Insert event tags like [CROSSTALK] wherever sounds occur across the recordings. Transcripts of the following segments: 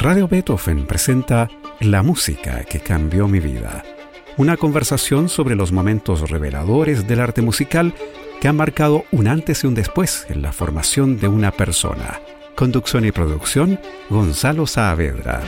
Radio Beethoven presenta La música que cambió mi vida. Una conversación sobre los momentos reveladores del arte musical que han marcado un antes y un después en la formación de una persona. Conducción y producción, Gonzalo Saavedra.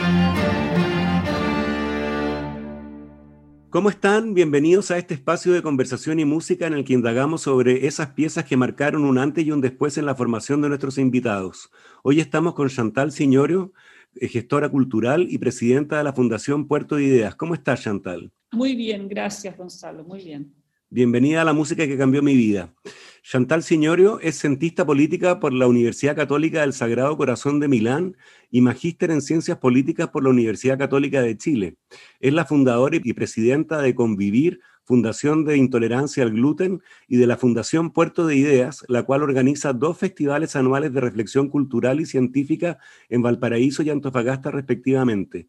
¿Cómo están? Bienvenidos a este espacio de conversación y música en el que indagamos sobre esas piezas que marcaron un antes y un después en la formación de nuestros invitados. Hoy estamos con Chantal Signorio, gestora cultural y presidenta de la Fundación Puerto de Ideas. ¿Cómo estás, Chantal? Muy bien, gracias, Gonzalo, muy bien. Bienvenida a la música que cambió mi vida. Chantal Signorio es cientista política por la Universidad Católica del Sagrado Corazón de Milán y magíster en Ciencias Políticas por la Universidad Católica de Chile. Es la fundadora y presidenta de Convivir, Fundación de Intolerancia al Gluten, y de la Fundación Puerto de Ideas, la cual organiza dos festivales anuales de reflexión cultural y científica en Valparaíso y Antofagasta respectivamente.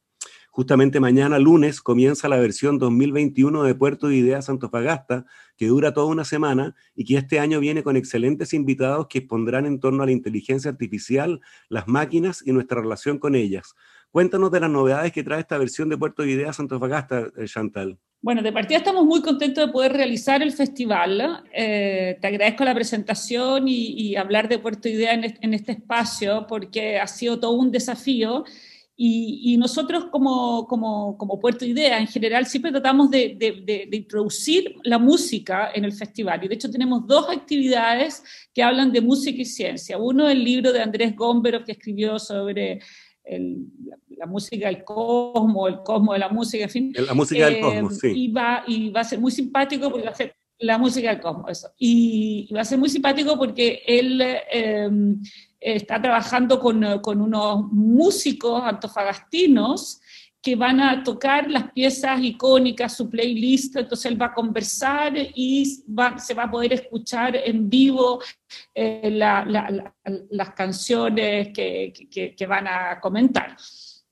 Justamente mañana, lunes, comienza la versión 2021 de Puerto de Ideas Antofagasta, que dura toda una semana y que este año viene con excelentes invitados que expondrán en torno a la inteligencia artificial, las máquinas y nuestra relación con ellas. Cuéntanos de las novedades que trae esta versión de Puerto de Ideas Antofagasta, eh, Chantal. Bueno, de partida estamos muy contentos de poder realizar el festival. Eh, te agradezco la presentación y, hablar de Puerto Idea en en este espacio porque ha sido todo un desafío. Y, nosotros como, como, como, Puerto Idea en general siempre tratamos de, de, introducir la música en el festival. Y de hecho tenemos dos actividades que hablan de música y ciencia. Uno, el libro de Andrés Gómbero que escribió sobre la, música del cosmos, el cosmos de la música, en fin. La música del cosmos, sí. Y va, y va a ser muy simpático porque va a ser la música del cosmos, eso. Y, va a ser muy simpático porque él... Eh, está trabajando con, con, unos músicos antofagastinos que van a tocar las piezas icónicas, su playlist, entonces él va a conversar y se va a poder escuchar en vivo eh, las canciones que, que, que, van a comentar.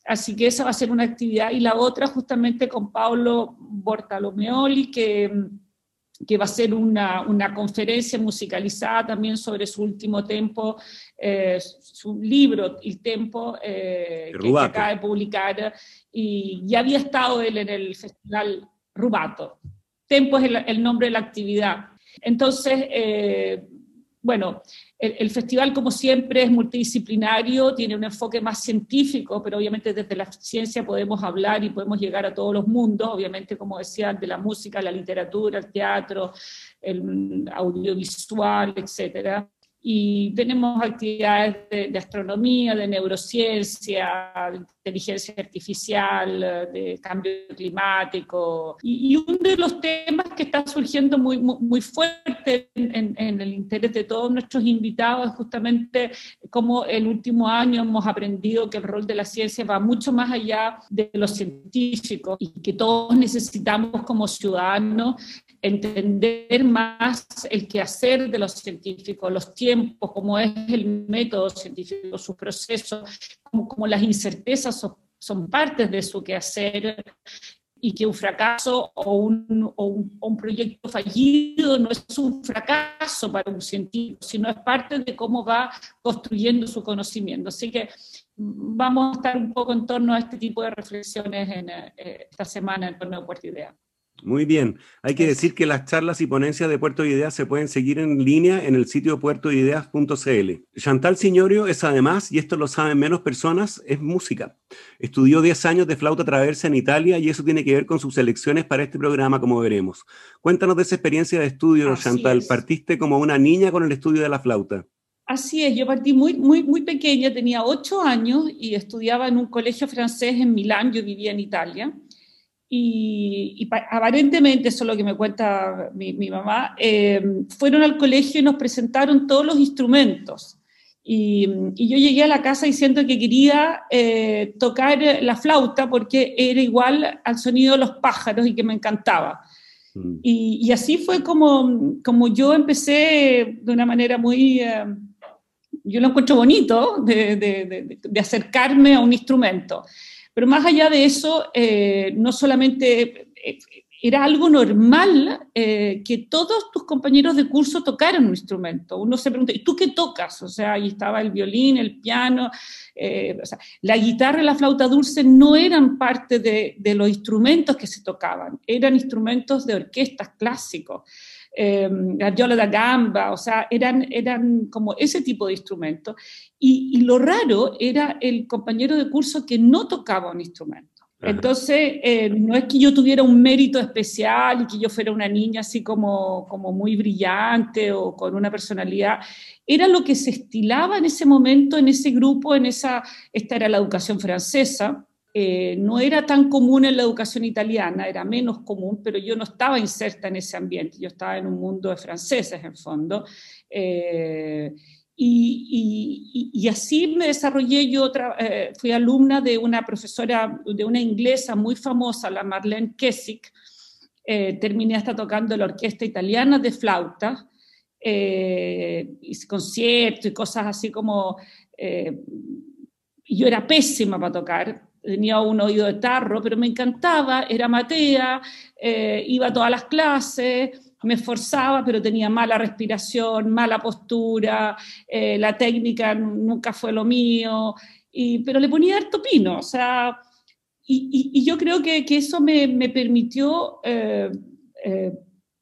Así que esa va a ser una actividad y la otra justamente con Paulo Bortalomeoli, que que va a ser una, una, conferencia musicalizada también sobre su último tiempo, eh, su libro, El Tempo, eh, que, acaba de publicar, y ya había estado él en el festival Rubato. Tempo es el, nombre de la actividad. Entonces, eh, bueno, el, festival, como siempre, es multidisciplinario, tiene un enfoque más científico, pero obviamente desde la ciencia podemos hablar y podemos llegar a todos los mundos, obviamente, como decía, de la música, la literatura, el teatro, el audiovisual, etcétera. Y tenemos actividades de, astronomía, de neurociencia, de inteligencia artificial, de cambio climático. Y, uno de los temas que está surgiendo muy, muy, fuerte en, en, el interés de todos nuestros invitados es justamente cómo el último año hemos aprendido que el rol de la ciencia va mucho más allá de los científicos y que todos necesitamos como ciudadanos entender más el quehacer de los científicos, los tiempos, cómo es el método científico, sus procesos, cómo, las incertezas son, son, partes de su quehacer y que un fracaso o un, o un, proyecto fallido no es un fracaso para un científico, sino es parte de cómo va construyendo su conocimiento. Así que vamos a estar un poco en torno a este tipo de reflexiones en, eh, esta semana en torno a Puerta Idea. Muy bien. Hay que decir que las charlas y ponencias de Puerto de Ideas se pueden seguir en línea en el sitio puertoideas.cl. Chantal Signorio es además, y esto lo saben menos personas, es música. Estudió 10 años de flauta traversa en Italia y eso tiene que ver con sus elecciones para este programa, como veremos. Cuéntanos de esa experiencia de estudio, Chantal. Partiste como una niña con el estudio de la flauta. Así es, yo partí muy, muy, muy pequeña, tenía 8 años y estudiaba en un colegio francés en Milán, yo vivía en Italia y, aparentemente, eso es lo que me cuenta mi, mamá, eh, fueron al colegio y nos presentaron todos los instrumentos. Y, yo llegué a la casa diciendo que quería eh, tocar la flauta porque era igual al sonido de los pájaros y que me encantaba. Mm. Y, así fue como, como yo empecé de una manera muy, eh, yo lo encuentro bonito, de, de, de acercarme a un instrumento. Pero más allá de eso, eh, no solamente eh, era algo normal eh, que todos tus compañeros de curso tocaran un instrumento. Uno se pregunta, ¿y tú qué tocas? O sea, ahí estaba el violín, el piano, la guitarra y la flauta dulce no eran parte de, los instrumentos que se tocaban, eran instrumentos de orquestas clásicos. Eh, la viola da gamba, o sea, eran, eran como ese tipo de instrumentos. Y, y lo raro era el compañero de curso que no tocaba un instrumento. Entonces, eh, no es que yo tuviera un mérito especial y que yo fuera una niña así como, como muy brillante o con una personalidad. Era lo que se estilaba en ese momento, en ese grupo, en esa, esta era la educación francesa. Eh, no era tan común en la educación italiana, era menos común, pero yo no estaba inserta en ese ambiente, yo estaba en un mundo de franceses en fondo. Eh, y, así me desarrollé, yo eh, fui alumna de una profesora, de una inglesa muy famosa, la Marlene Kessick, eh, terminé hasta tocando la orquesta italiana de flauta, eh, conciertos y cosas así como... Eh, yo era pésima para tocar, tenía un oído de tarro, pero me encantaba, era matea, iba a todas las clases, me esforzaba, pero tenía mala respiración, mala postura, eh, la técnica nunca fue lo mío, y, pero le ponía harto pino, o sea, y, yo creo que, que eso me, me permitió eh, eh,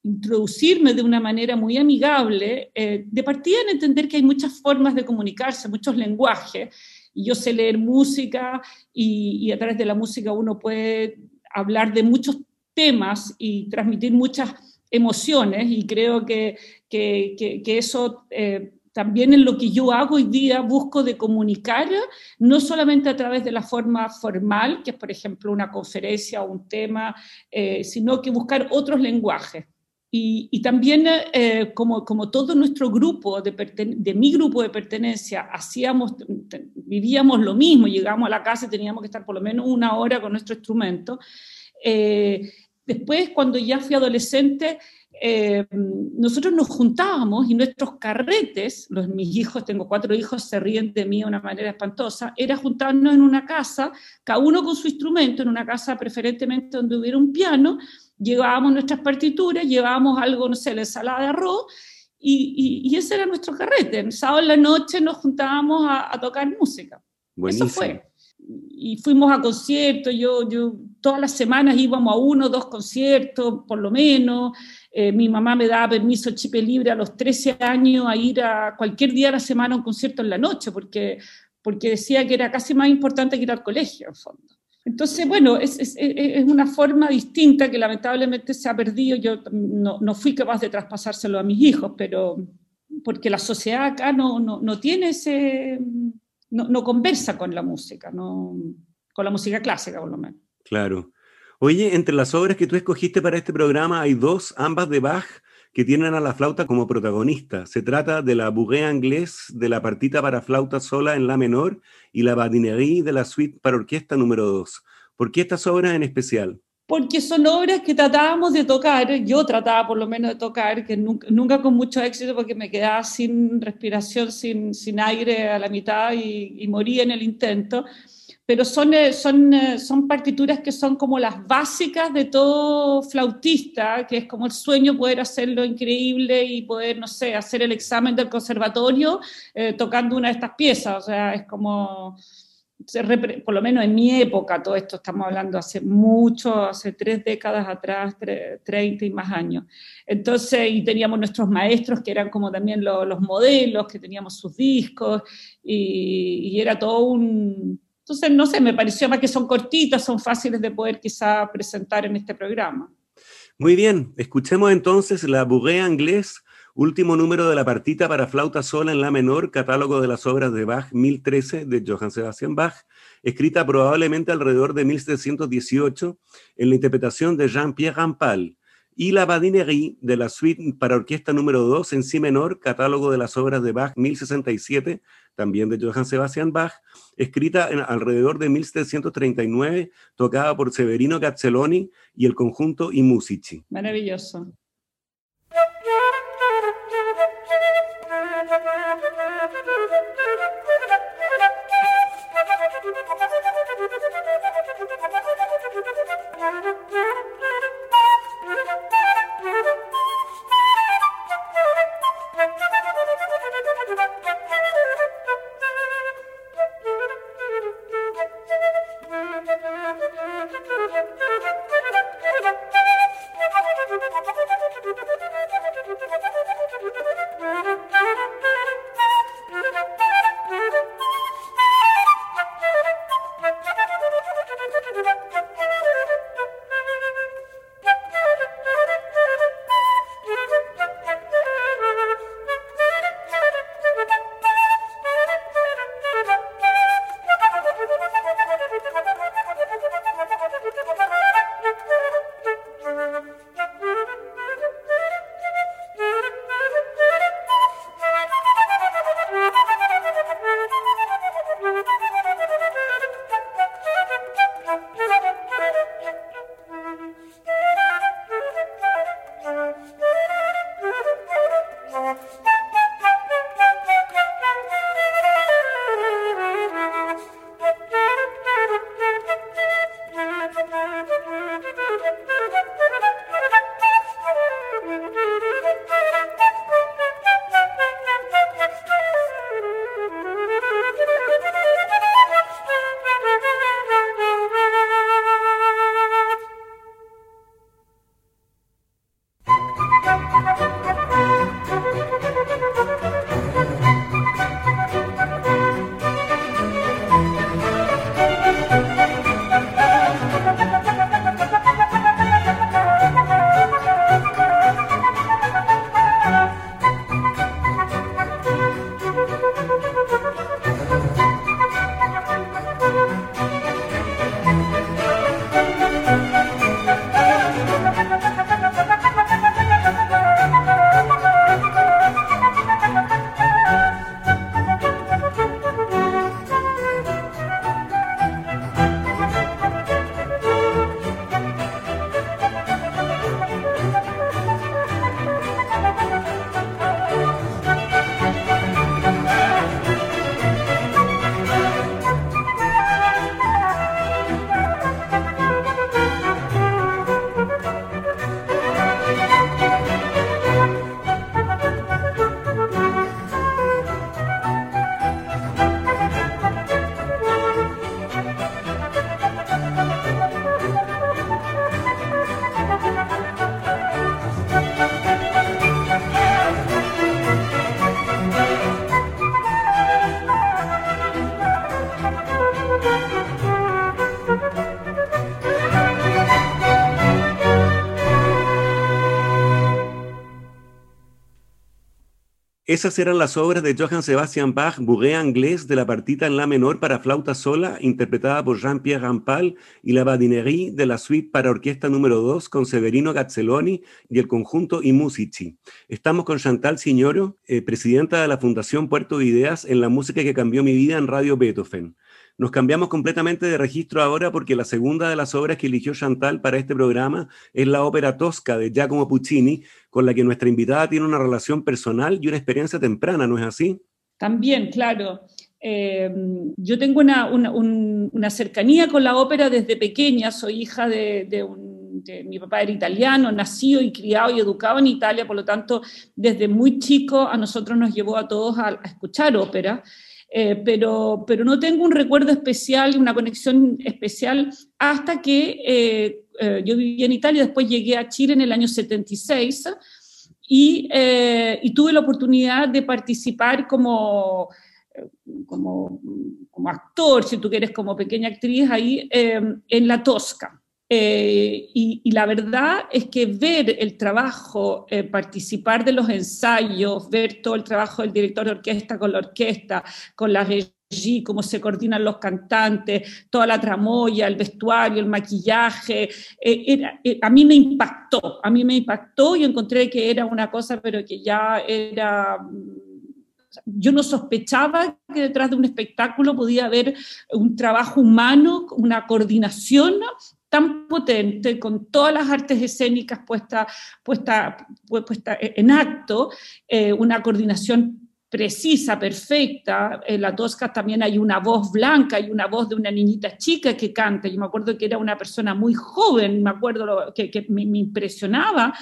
introducirme de una manera muy amigable, de partida en entender que hay muchas formas de comunicarse, muchos lenguajes, yo sé leer música, y, a través de la música uno puede hablar de muchos temas y transmitir muchas emociones y creo que, que, que, eso eh, también en lo que yo hago hoy día busco de comunicar, no solamente a través de la forma formal, que es por ejemplo una conferencia o un tema, eh, sino que buscar otros lenguajes. Y, y también, eh, como, como, todo nuestro grupo, de, de, mi grupo de pertenencia, hacíamos, vivíamos lo mismo, llegamos a la casa y teníamos que estar por lo menos una hora con nuestro instrumento, Después, cuando ya fui adolescente, eh, nosotros nos juntábamos y nuestros carretes, los, mis hijos, tengo cuatro hijos, se ríen de mí de una manera espantosa, era juntarnos en una casa, cada uno con su instrumento, en una casa preferentemente donde hubiera un piano, llevábamos nuestras partituras, llevábamos algo, no sé, la ensalada de arroz, y, ese era nuestro carrete. El sábado en la noche nos juntábamos a, tocar música. Eso fue y fuimos a conciertos, yo, yo todas las semanas íbamos a uno o dos conciertos, por lo menos. Eh, mi mamá me daba permiso chipe libre a los 13 años a ir a cualquier día de la semana a un concierto en la noche, porque, porque decía que era casi más importante que ir al colegio, en fondo. Entonces, bueno, es, es, es, una forma distinta que lamentablemente se ha perdido. Yo no, no, fui capaz de traspasárselo a mis hijos, pero porque la sociedad acá no, no, no tiene ese no, conversa con la música, no, con la música clásica por lo menos. Claro. Oye, entre las obras que tú escogiste para este programa hay dos, ambas de Bach, que tienen a la flauta como protagonista. Se trata de la Bouguet Anglais de la partita para flauta sola en la menor y la Badinerie de la suite para orquesta número 2. ¿Por qué estas obras en especial? porque son obras que tratábamos de tocar, yo trataba por lo menos de tocar, que nunca, con mucho éxito porque me quedaba sin respiración, sin, sin aire a la mitad y, y moría en el intento, pero son, eh, son, eh, son partituras que son como las básicas de todo flautista, que es como el sueño poder hacerlo increíble y poder, no sé, hacer el examen del conservatorio eh, tocando una de estas piezas, o sea, es como por lo menos en mi época, todo esto estamos hablando hace mucho, hace tres décadas atrás, 30 y más años. Entonces, y teníamos nuestros maestros que eran como también los modelos, que teníamos sus discos, y, y, era todo un... Entonces, no sé, me pareció más que son cortitas, son fáciles de poder quizá presentar en este programa. Muy bien, escuchemos entonces la Bourrée Anglais Último número de la partita para flauta sola en la menor, catálogo de las obras de Bach 1013 de Johann Sebastian Bach, escrita probablemente alrededor de 1718 en la interpretación de Jean-Pierre Rampal, y la Badinerie de la suite para orquesta número 2 en si menor, catálogo de las obras de Bach 1067, también de Johann Sebastian Bach, escrita alrededor de 1739, tocada por Severino Gazzelloni y el conjunto I Musici. Maravilloso. Esas eran las obras de Johann Sebastian Bach, Bourrée Anglais, de la partita en la menor para flauta sola, interpretada por Jean-Pierre Rampal, y la Badinerie de la suite para orquesta número 2 con Severino Gazzelloni y el conjunto I Musici. Estamos con Chantal Signoro, eh, presidenta de la Fundación Puerto de Ideas en la música que cambió mi vida en Radio Beethoven. Nos cambiamos completamente de registro ahora porque la segunda de las obras que eligió Chantal para este programa es la ópera Tosca de Giacomo Puccini, con la que nuestra invitada tiene una relación personal y una experiencia temprana, ¿no es así? También, claro. Eh, yo tengo una, cercanía con la ópera desde pequeña, soy hija de, mi papá era italiano, nacido y criado y educado en Italia, por lo tanto, desde muy chico a nosotros nos llevó a todos a escuchar ópera. Eh, pero, pero no tengo un recuerdo especial, una conexión especial, hasta que eh, eh, yo viví en Italia, después llegué a Chile en el año 76 y, y tuve la oportunidad de participar como, como, como, actor, si tú quieres, como pequeña actriz ahí en La Tosca. Eh, y, la verdad es que ver el trabajo, eh, participar de los ensayos, ver todo el trabajo del director de orquesta con la orquesta, con la regie, cómo se coordinan los cantantes, toda la tramoya, el vestuario, el maquillaje, eh, a mí me impactó, a mí me impactó y encontré que era una cosa, pero que ya era yo no sospechaba que detrás de un espectáculo podía haber un trabajo humano, una coordinación tan potente, con todas las artes escénicas puestas puesta, puesta en acto, eh, una coordinación precisa, perfecta. En la Tosca también hay una voz blanca, hay una voz de una niñita chica que canta. Yo me acuerdo que era una persona muy joven, me acuerdo que, que me, impresionaba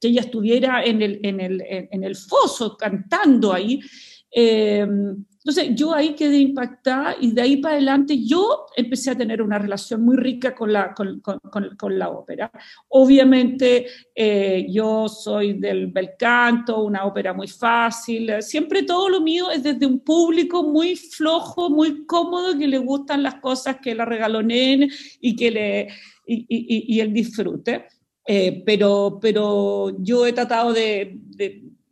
que ella estuviera en el, en el, en el foso cantando ahí. Eh, entonces yo ahí quedé impactada y de ahí para adelante yo empecé a tener una relación muy rica con la, con, con, la ópera. Obviamente eh, yo soy del bel canto, una ópera muy fácil, siempre todo lo mío es desde un público muy flojo, muy cómodo, que le gustan las cosas que la regaloneen y que le, y, y, y el disfrute. Eh, pero, pero yo he tratado de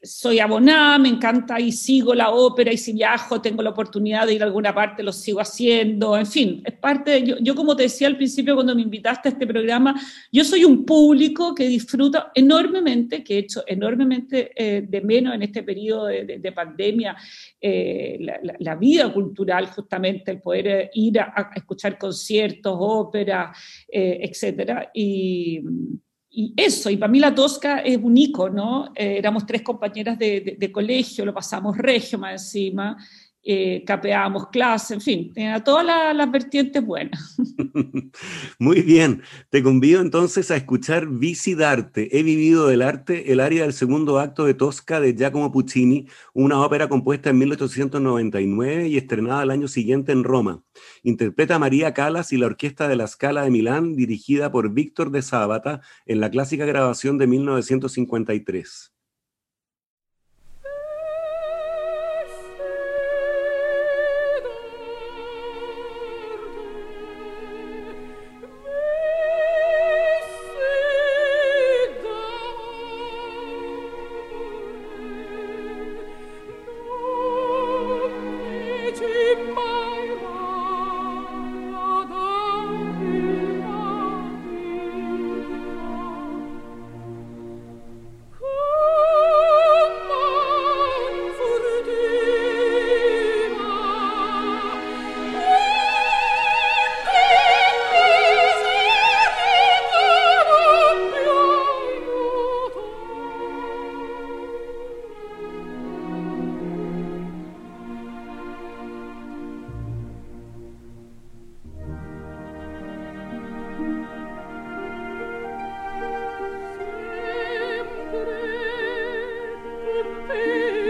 soy abonada, me encanta y sigo la ópera y si viajo tengo la oportunidad de ir a alguna parte, lo sigo haciendo, en fin, es parte, yo, yo, como te decía al principio cuando me invitaste a este programa, yo soy un público que disfruta enormemente, que he hecho enormemente eh, de menos en este periodo de, pandemia, eh, la, vida cultural justamente, el poder eh, ir a, escuchar conciertos, ópera, etcétera, y y eso, y para mí la Tosca es un ¿no? Eh, éramos tres compañeras de, colegio, lo pasamos regio más encima, eh, capeábamos clase, en fin, tenía todas las, vertientes buenas. [LAUGHS] Muy bien, te convido entonces a escuchar Bici d'Arte. He vivido del arte, el área del segundo acto de Tosca de Giacomo Puccini, una ópera compuesta en 1899 y estrenada al año siguiente en Roma. Interpreta María Calas y la Orquesta de la Scala de Milán, dirigida por Víctor de Sábata en la clásica grabación de 1953.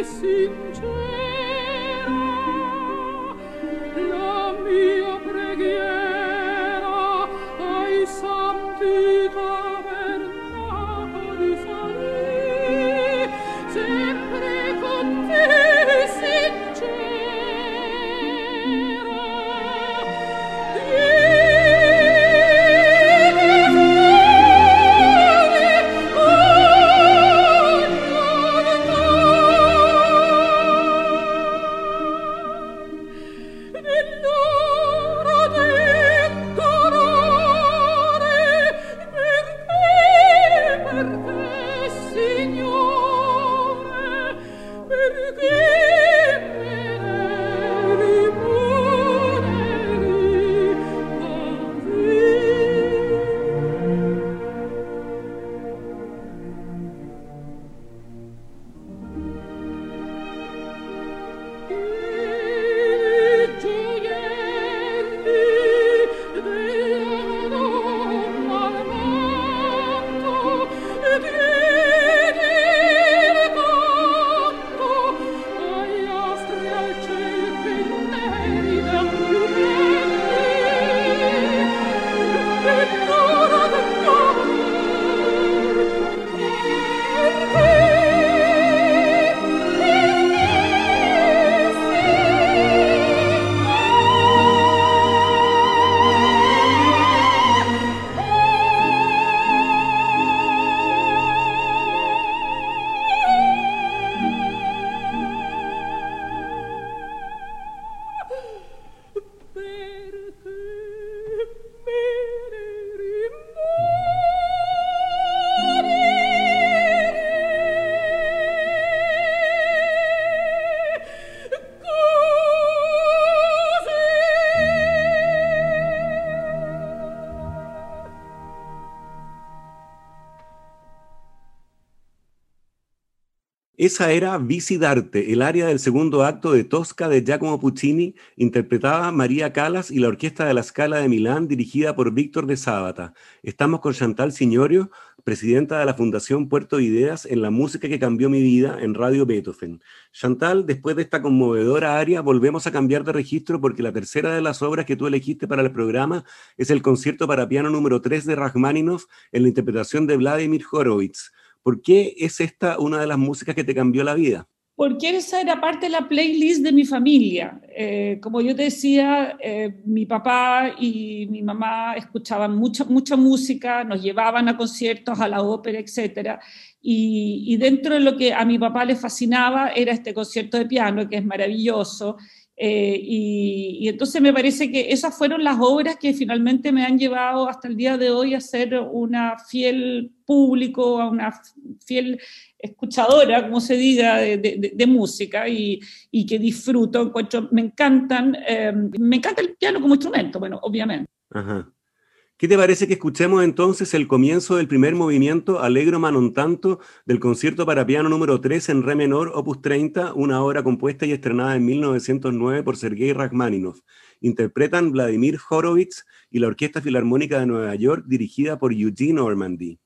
sind Esa era Vicidarte, el área del segundo acto de Tosca de Giacomo Puccini, interpretada María Calas y la Orquesta de la Scala de Milán, dirigida por Víctor de Sábata. Estamos con Chantal Signorio, presidenta de la Fundación Puerto Ideas en la música que cambió mi vida en Radio Beethoven. Chantal, después de esta conmovedora área, volvemos a cambiar de registro porque la tercera de las obras que tú elegiste para el programa es el concierto para piano número 3 de Rachmaninoff en la interpretación de Vladimir Horowitz. ¿Por qué es esta una de las músicas que te cambió la vida? Porque esa era parte de la playlist de mi familia. Eh, como yo te decía, eh, mi papá y mi mamá escuchaban mucha, mucha música, nos llevaban a conciertos, a la ópera, etc. Y, y dentro de lo que a mi papá le fascinaba era este concierto de piano, que es maravilloso. Eh, y, entonces me parece que esas fueron las obras que finalmente me han llevado hasta el día de hoy a ser una fiel público, a una fiel escuchadora, como se diga, de, música y, que disfruto, encuentro, me encantan, eh, me encanta el piano como instrumento, bueno, obviamente. Ajá. ¿Qué te parece que escuchemos entonces el comienzo del primer movimiento Alegro Manon Tanto del concierto para piano número 3 en re menor, opus 30, una obra compuesta y estrenada en 1909 por Sergei Rachmaninoff? Interpretan Vladimir Horowitz y la Orquesta Filarmónica de Nueva York dirigida por Eugene Normandy.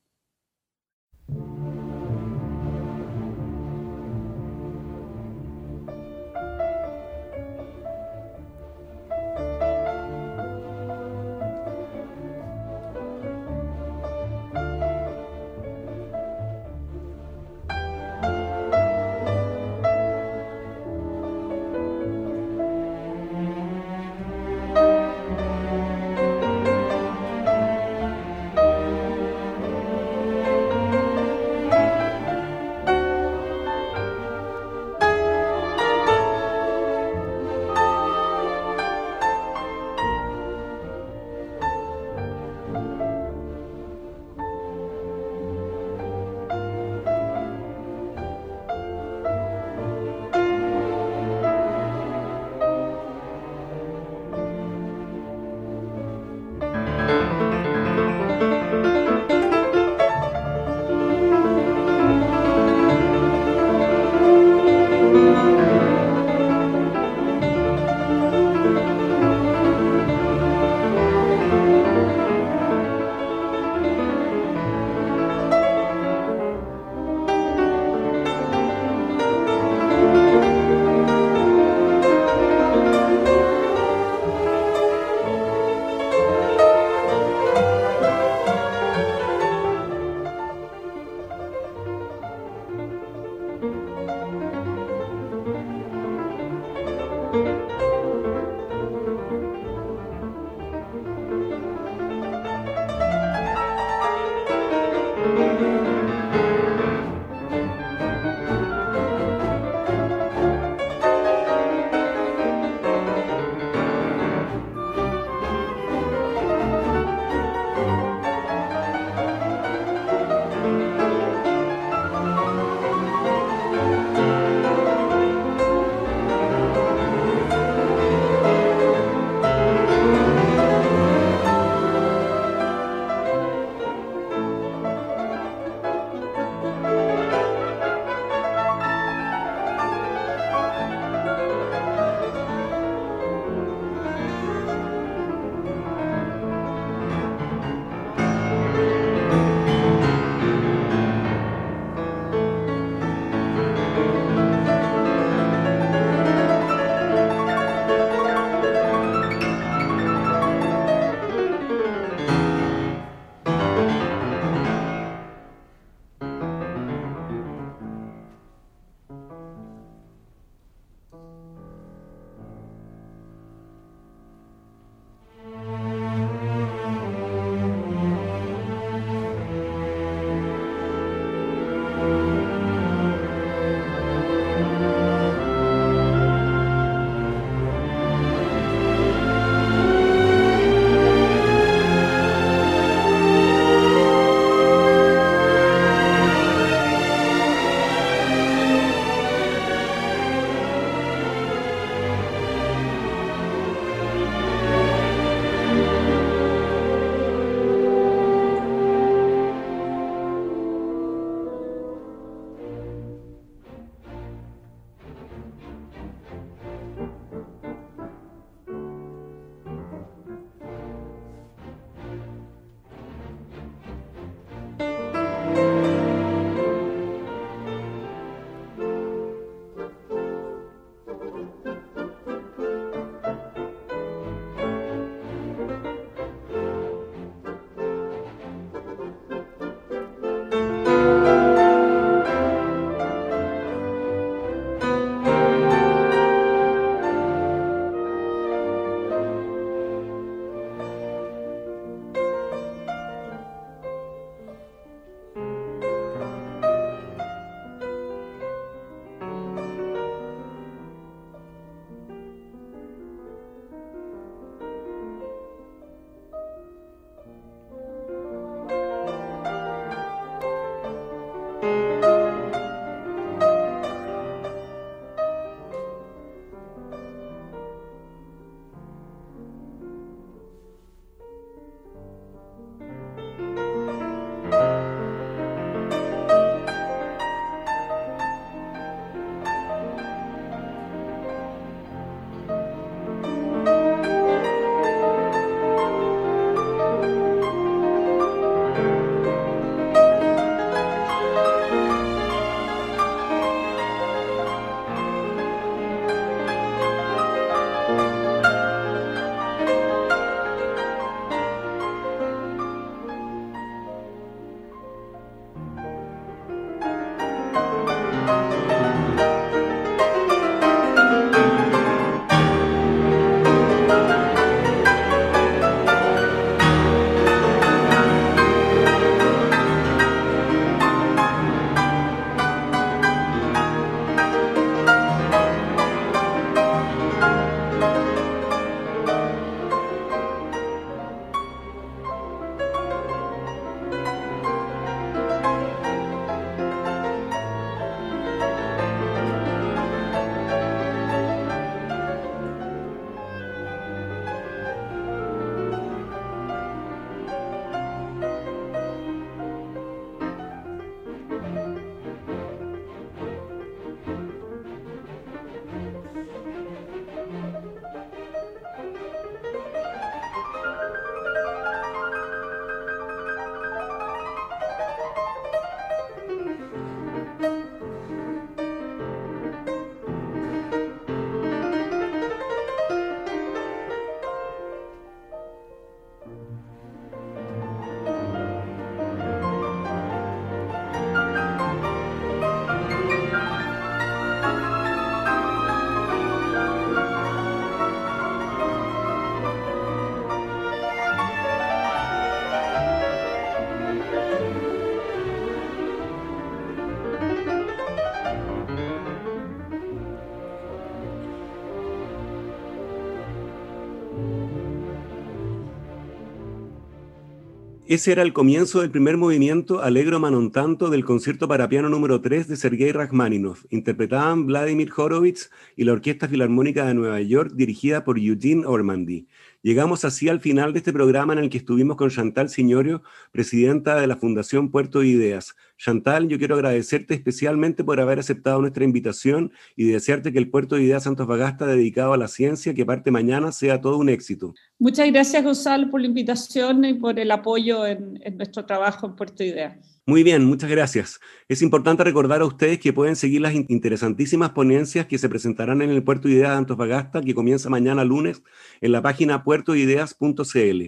Ese era el comienzo del primer movimiento Alegro Manon Tanto del concierto para piano número 3 de Sergei Rachmaninoff. Interpretaban Vladimir Horowitz y la Orquesta Filarmónica de Nueva York dirigida por Eugene Ormandy. Llegamos así al final de este programa en el que estuvimos con Chantal Signorio, presidenta de la Fundación Puerto de Ideas. Chantal, yo quiero agradecerte especialmente por haber aceptado nuestra invitación y desearte que el Puerto de Ideas Santos Bagasta dedicado a la ciencia que parte mañana sea todo un éxito. Muchas gracias, Gonzalo, por la invitación y por el apoyo en, en nuestro trabajo en Puerto de Ideas. Muy bien, muchas gracias. Es importante recordar a ustedes que pueden seguir las interesantísimas ponencias que se presentarán en el Puerto de Ideas de Antofagasta, que comienza mañana lunes en la página puertoideas.cl.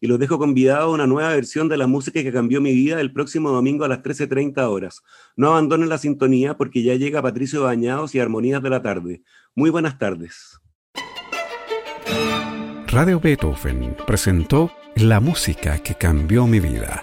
Y los dejo convidados a una nueva versión de la música que cambió mi vida el próximo domingo a las 13.30 horas. No abandonen la sintonía porque ya llega Patricio Bañados y Armonías de la Tarde. Muy buenas tardes. Radio Beethoven presentó La música que cambió mi vida